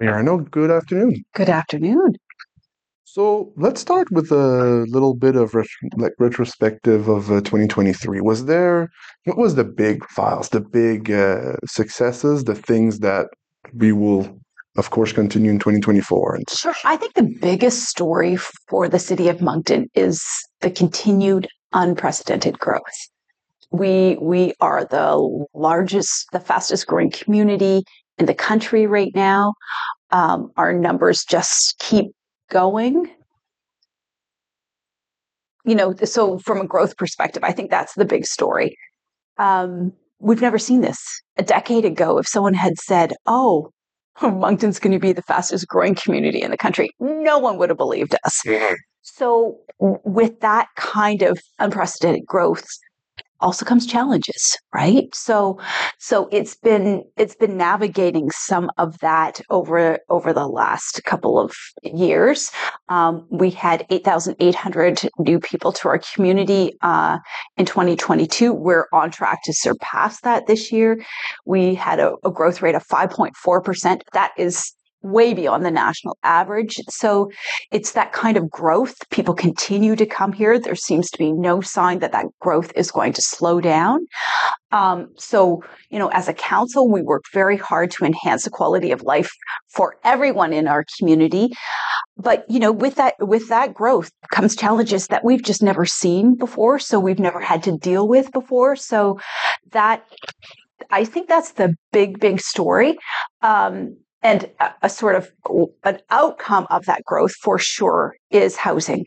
Mirano, good afternoon. Good afternoon. So let's start with a little bit of ret- like retrospective of uh, 2023. Was there what was the big files, the big uh, successes, the things that we will, of course, continue in 2024? And Sure. I think the biggest story for the city of Moncton is the continued unprecedented growth. We we are the largest, the fastest growing community in the country right now. Um, our numbers just keep going. You know, so from a growth perspective, I think that's the big story. Um, we've never seen this. A decade ago, if someone had said, "Oh, Moncton's going to be the fastest growing community in the country," no one would have believed us. So, with that kind of unprecedented growth, also comes challenges right? So so it's been it's been navigating some of that over over the last couple of years. Um, we had 8800 new people to our community uh, in 2022 we're on track to surpass that this year. We had a, a growth rate of 5.4% that is way beyond the national average. So it's that kind of growth. People continue to come here. There seems to be no sign that that growth is going to slow down. Um, so, you know, as a council, we work very hard to enhance the quality of life for everyone in our community. But, you know, with that, with that growth comes challenges that we've just never seen before. So we've never had to deal with before. So that, I think that's the big, big story. Um, and a, sort of an outcome of that growth for sure is housing.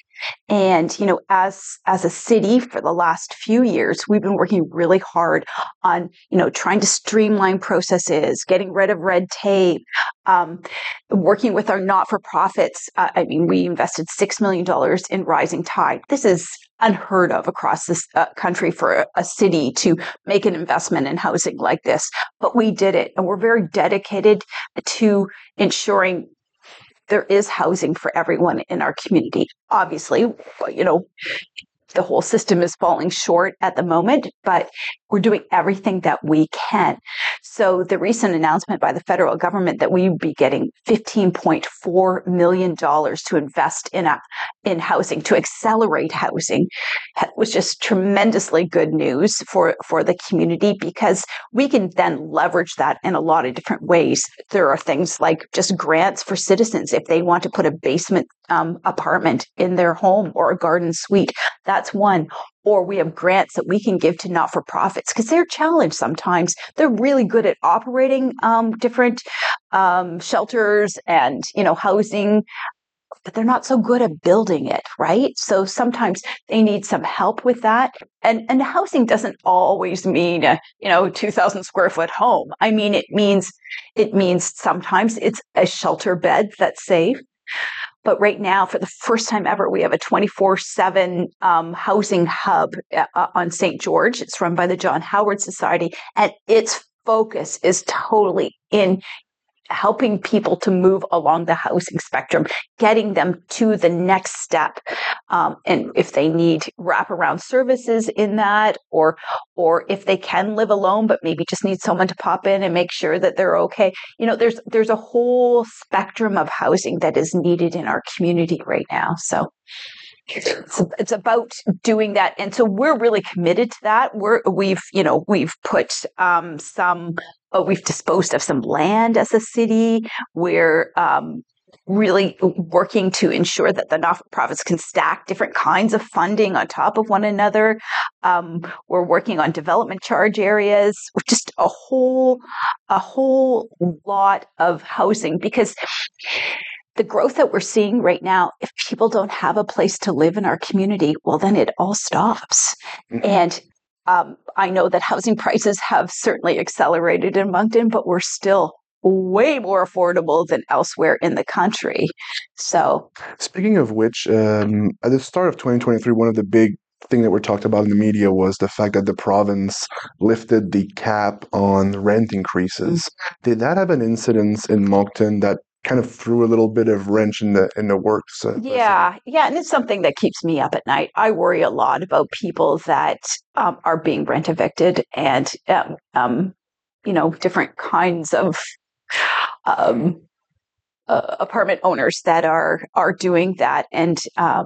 And you know as as a city for the last few years we've been working really hard on you know trying to streamline processes getting rid of red tape um, working with our not-for-profits. Uh, i mean we invested six million dollars in rising tide. This is unheard of across this uh, country for a, a, city to make an investment in housing like this. But we did it, and we're very dedicated to ensuring there is housing for everyone in our community. Obviously, you know, the whole system is falling short at the moment, but we're doing everything that we can. So the recent announcement by the federal government that we would be getting $15.4 million to invest in a, in housing, to accelerate housing was just tremendously good news for, for the community because we can then leverage that in a lot of different ways. There are things like just grants for citizens if they want to put a basement um, apartment in their home or a garden suite. That's one or we have grants that we can give to not for profits because they're challenged sometimes. They're really good at operating um, different um, shelters and you know housing. But they're not so good at building it, right? So sometimes they need some help with that. And and housing doesn't always mean a you know two thousand square foot home. I mean it means it means sometimes it's a shelter bed that's safe. But right now, for the first time ever, we have a 24 um, 7 housing hub uh, uh, on St. George. It's run by the John Howard Society, and its focus is totally in helping people to move along the housing spectrum, getting them to the next step. Um, and if they need wraparound services in that, or or if they can live alone but maybe just need someone to pop in and make sure that they're okay, you know, there's there's a whole spectrum of housing that is needed in our community right now. So it's, it's about doing that and so we're really committed to that we're we've you know we've put um, some uh, we've disposed of some land as a city we're um, really working to ensure that the not-for-profits can stack different kinds of funding on top of one another um, we're working on development charge areas just a whole a whole lot of housing because the growth that we're seeing right now, if people don't have a place to live in our community, well, then it all stops. Mm-hmm. And um, I know that housing prices have certainly accelerated in Moncton, but we're still way more affordable than elsewhere in the country. So, speaking of which, um, at the start of 2023, one of the big thing that were talked about in the media was the fact that the province lifted the cap on rent increases. Mm-hmm. Did that have an incidence in Moncton that kind of threw a little bit of wrench in the in the works. Uh, yeah, yeah, and it's something that keeps me up at night. I worry a lot about people that um, are being rent evicted and um, um, you know different kinds of um, uh, apartment owners that are are doing that, and uh,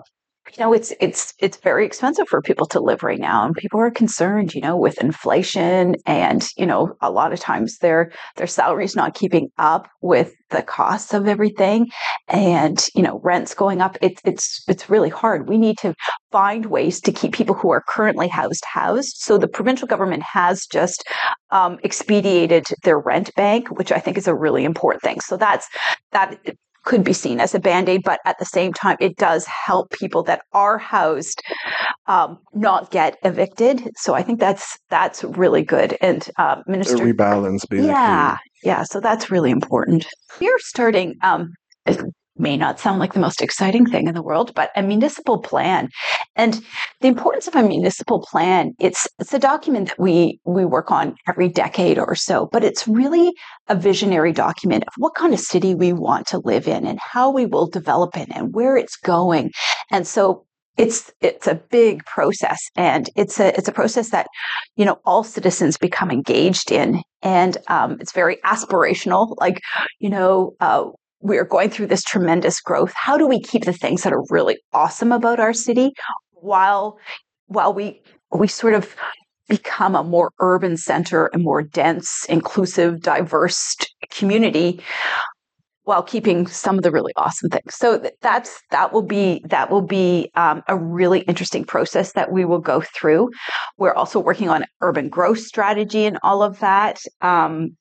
you know it's it's it's very expensive for people to live right now and people are concerned you know with inflation and you know a lot of times their their salaries not keeping up with the costs of everything and you know rents going up. It's it's it's really hard. We need to find ways to keep people who are currently housed housed. So the provincial government has just um, expedited their rent bank which i think is a really important thing. So that's that could be seen as a band aid, but at the same time, it does help people that are housed um, not get evicted. So I think that's that's really good. And uh, Minister a rebalance, basically. Yeah, yeah. So that's really important. We're starting. Um, may not sound like the most exciting thing in the world, but a municipal plan. And the importance of a municipal plan, it's it's a document that we we work on every decade or so, but it's really a visionary document of what kind of city we want to live in and how we will develop it and where it's going. And so it's it's a big process and it's a it's a process that you know all citizens become engaged in and um, it's very aspirational like you know uh, we are going through this tremendous growth. How do we keep the things that are really awesome about our city while while we we sort of become a more urban center, a more dense, inclusive, diverse community while keeping some of the really awesome things. So that's that will be that will be um, a really interesting process that we will go through. We're also working on urban growth strategy and all of that. Um,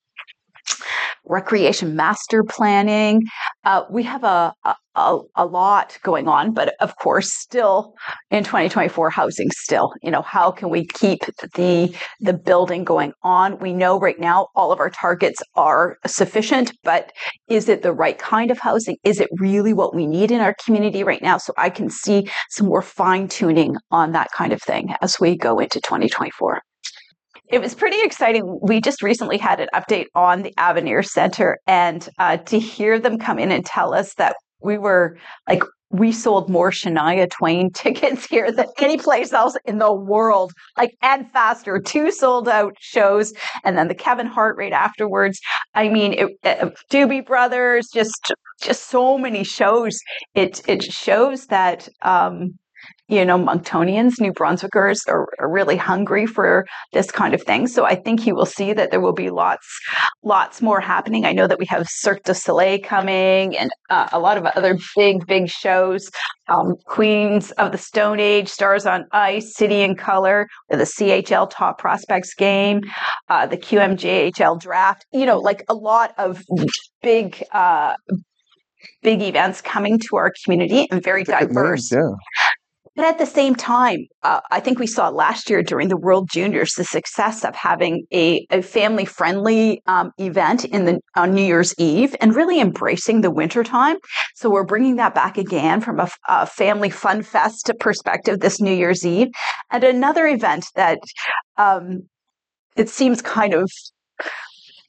recreation master planning. Uh, we have a, a, a lot going on, but of course, still in 2024, housing still. You know, how can we keep the the building going on? We know right now all of our targets are sufficient, but is it the right kind of housing? Is it really what we need in our community right now? So I can see some more fine tuning on that kind of thing as we go into 2024 it was pretty exciting. We just recently had an update on the Avenir Center, and uh, to hear them come in and tell us that we were like we sold more Shania Twain tickets here than any place else in the world, like and faster. Two sold out shows, and then the Kevin Hart right afterwards. I mean, it, it, uh, Doobie Brothers, just just so many shows. It it shows that. Um, you know, Monctonians, New Brunswickers are, are, really hungry for this kind of thing. So I think you will see that there will be lots, lots more happening. I know that we have Cirque du Soleil coming and uh, a lot of other big, big shows. Um, Queens of the Stone Age, Stars on Ice, City and Colour, the CHL Top Prospects game, uh, the QMJHL Draft. You know, like a lot of big, uh, big events coming to our community and very diverse. yeah. But at the same time, uh, I think we saw last year during the World Juniors the success of having a, a family friendly um, event in the on New Year's Eve and really embracing the wintertime. So we're bringing that back again from a, a family fun fest perspective this New Year's Eve, and another event that um, it seems kind of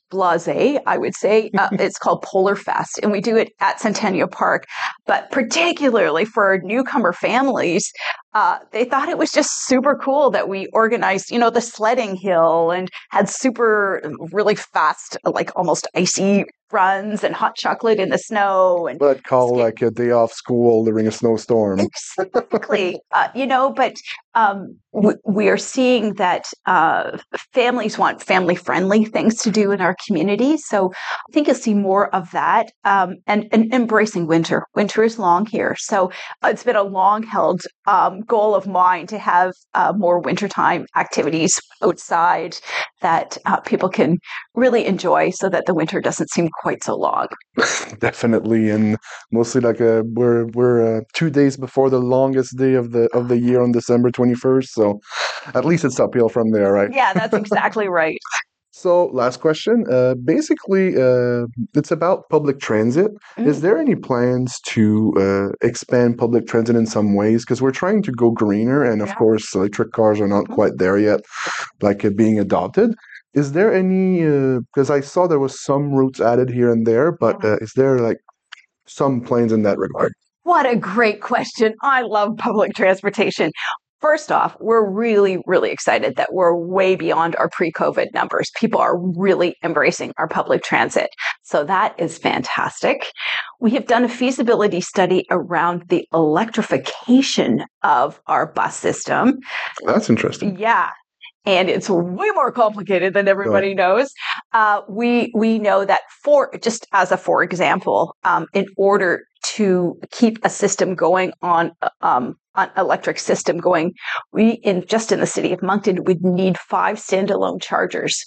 blase, I would say. Uh, it's called Polar Fest, and we do it at Centennial Park. But particularly for newcomer families, uh, they thought it was just super cool that we organized, you know, the sledding hill and had super, really fast, like almost icy runs and hot chocolate in the snow and but call like a day off school during a snowstorm. Exactly. Uh, you know but um, we, we, are seeing that uh, families want family friendly things to do in our community. So i think you'll see more of that um, and, and, embracing winter. Winter is long here. So it's been a long held um, goal of mine to have uh, more wintertime activities outside that uh, people can really enjoy so that the winter doesn't seem quite so long. Definitely, and mostly like a, uh, we're we're uh, two days before the longest day of the of the year on December twenty first. So at least it's uphill from there, right? Yeah, that's exactly right. So, last question. Uh, basically, uh, it's about public transit. Mm. Is there any plans to uh, expand public transit in some ways? Because we're trying to go greener, and of yeah. course, electric cars are not mm. quite there yet, like being adopted. Is there any? Because uh, I saw there was some routes added here and there, but uh, is there like some plans in that regard? What a great question. I love public transportation. First off, we're really, really excited that we're way beyond our pre COVID numbers. People are really embracing our public transit. So that is fantastic. we have done a feasibility study around the electrification of our bus system. That's interesting. Yeah. And it's way more complicated than everybody knows. Uh, we we know that for just as a for example, um, in order to keep a system going on uh, um, electric system going, we in just in the city of Moncton would need five standalone chargers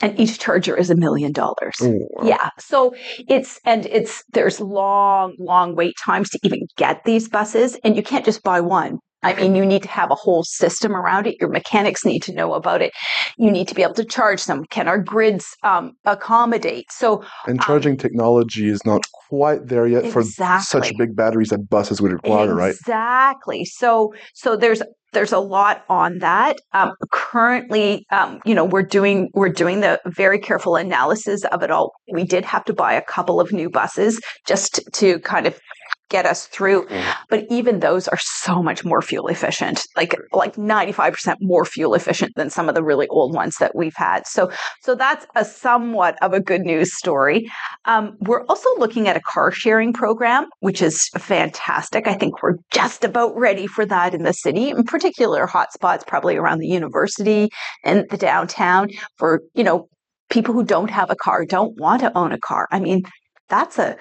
and each charger is a million dollars. Yeah. So it's, and it's, there's long, long wait times to even get these buses, and you can't just buy one. I mean, you need to have a whole system around it. Your mechanics need to know about it. You need to be able to charge them. Can our grids um, accommodate? So, And charging technology is not quite there yet for such big batteries that buses would require, right? Exactly. So so there's there's a lot on that. Um, currently, um, you know, we're doing we're doing the very careful analysis of it all. We did have to buy a couple of new buses just to kind of get us through Mm. but even those are so much more fuel efficient like like 95% more fuel efficient than some of the really old ones that we've had so so that's a somewhat of a good news story um, we're also looking at a car sharing program, which is fantastic. I think we're just about ready for that in the city, in particular hotspots, probably around the university and the downtown for, you know, people who don't have a car, don't want to own a car. I mean, that's a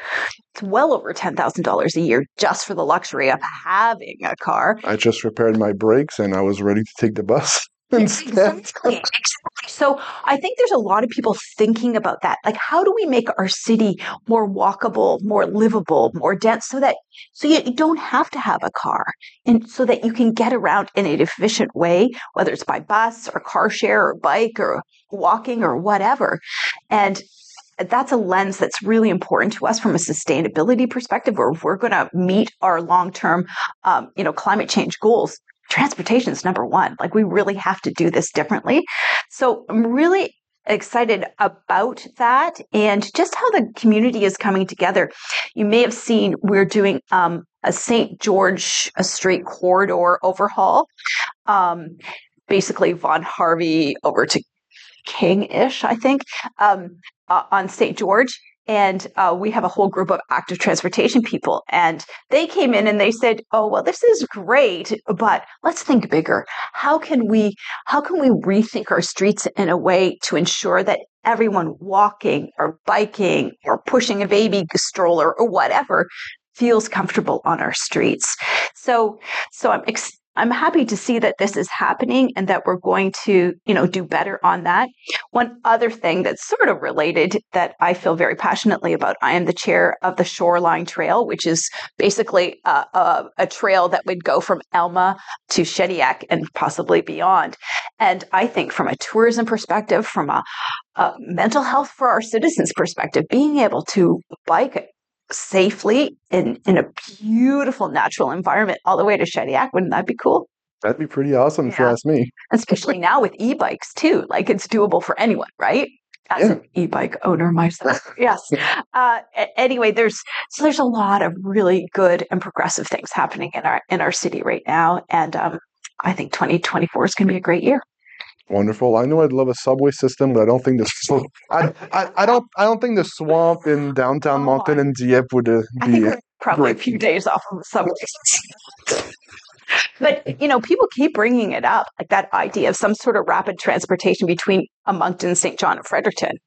it's well over ten thousand dollars a year just for the luxury of having a car. I just repaired my brakes and I was ready to take the bus instead. Exactly. exactly. So I think there's a lot of people thinking about that. Like, how do we make our city more walkable, more livable, more dense, so that so you, you don't have to have a car, and so that you can get around in an efficient way, whether it's by bus or car share or bike or walking or whatever, and. That's a lens that's really important to us from a sustainability perspective, where we're going to meet our long-term, um, you know, climate change goals transportation is number one. Like we really have to do this differently. So I'm really excited about that and just how the community is coming together. You may have seen we're doing um, a St. George a Street corridor overhaul. Um, basically, Vaughan Harvey over to King-ish, I think, um, uh, on St. George and uh, we have a whole group of active transportation people and they came in and they said oh well this is great but let's think bigger how can we how can we rethink our streets in a way to ensure that everyone walking or biking or pushing a baby stroller or whatever feels comfortable on our streets so so i'm ex- I'm happy to see that this is happening and that we're going to, you know, do better on that. One other thing that's sort of related that I feel very passionately about, I am the chair of the Shoreline Trail, which is basically a, a, a trail that would go from Elma to Shediac and possibly beyond. And I think from a tourism perspective, from a, a mental health for our citizens perspective, being able to bike safely in, in a beautiful natural environment all the way to Shediac. Wouldn't that be cool? That'd be pretty awesome if you ask me. Especially now with e-bikes too. Like it's doable for anyone, right? As Yeah. an e-bike owner myself. yes. Uh, anyway, there's so there's a lot of really good and progressive things happening in our in our city right now, and um, I think 2024 is going to be a great year. Wonderful. I know I'd love a subway system, but I don't think the I, I, I don't I don't think the swamp in downtown Oh, Moncton and Dieppe would uh, I think be. probably great. a few days off of the subway. but you know, people keep bringing it up, like that idea of some sort of rapid transportation between a Moncton, Saint John, and Fredericton.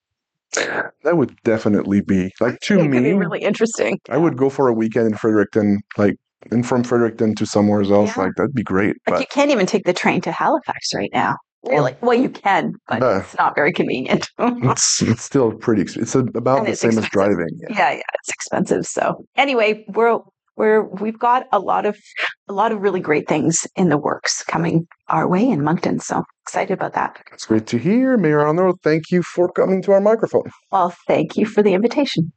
That would definitely be like to me. be really interesting. I would go for a weekend in Fredericton, like and from Fredericton to somewhere else. Yeah. Like that'd be great. Like But you can't even take the train to Halifax right now. Really? Well, you can, but No. it's not very convenient. it's it's still pretty. It's about And the it's same as expensive. driving. Yeah. yeah, it's expensive. So anyway, we're we're we've got a lot of a lot of really great things in the works coming our way in Moncton. So excited about that. It's great to hear, Mayor Arnold. Thank you for coming to our microphone. Well, thank you for the invitation.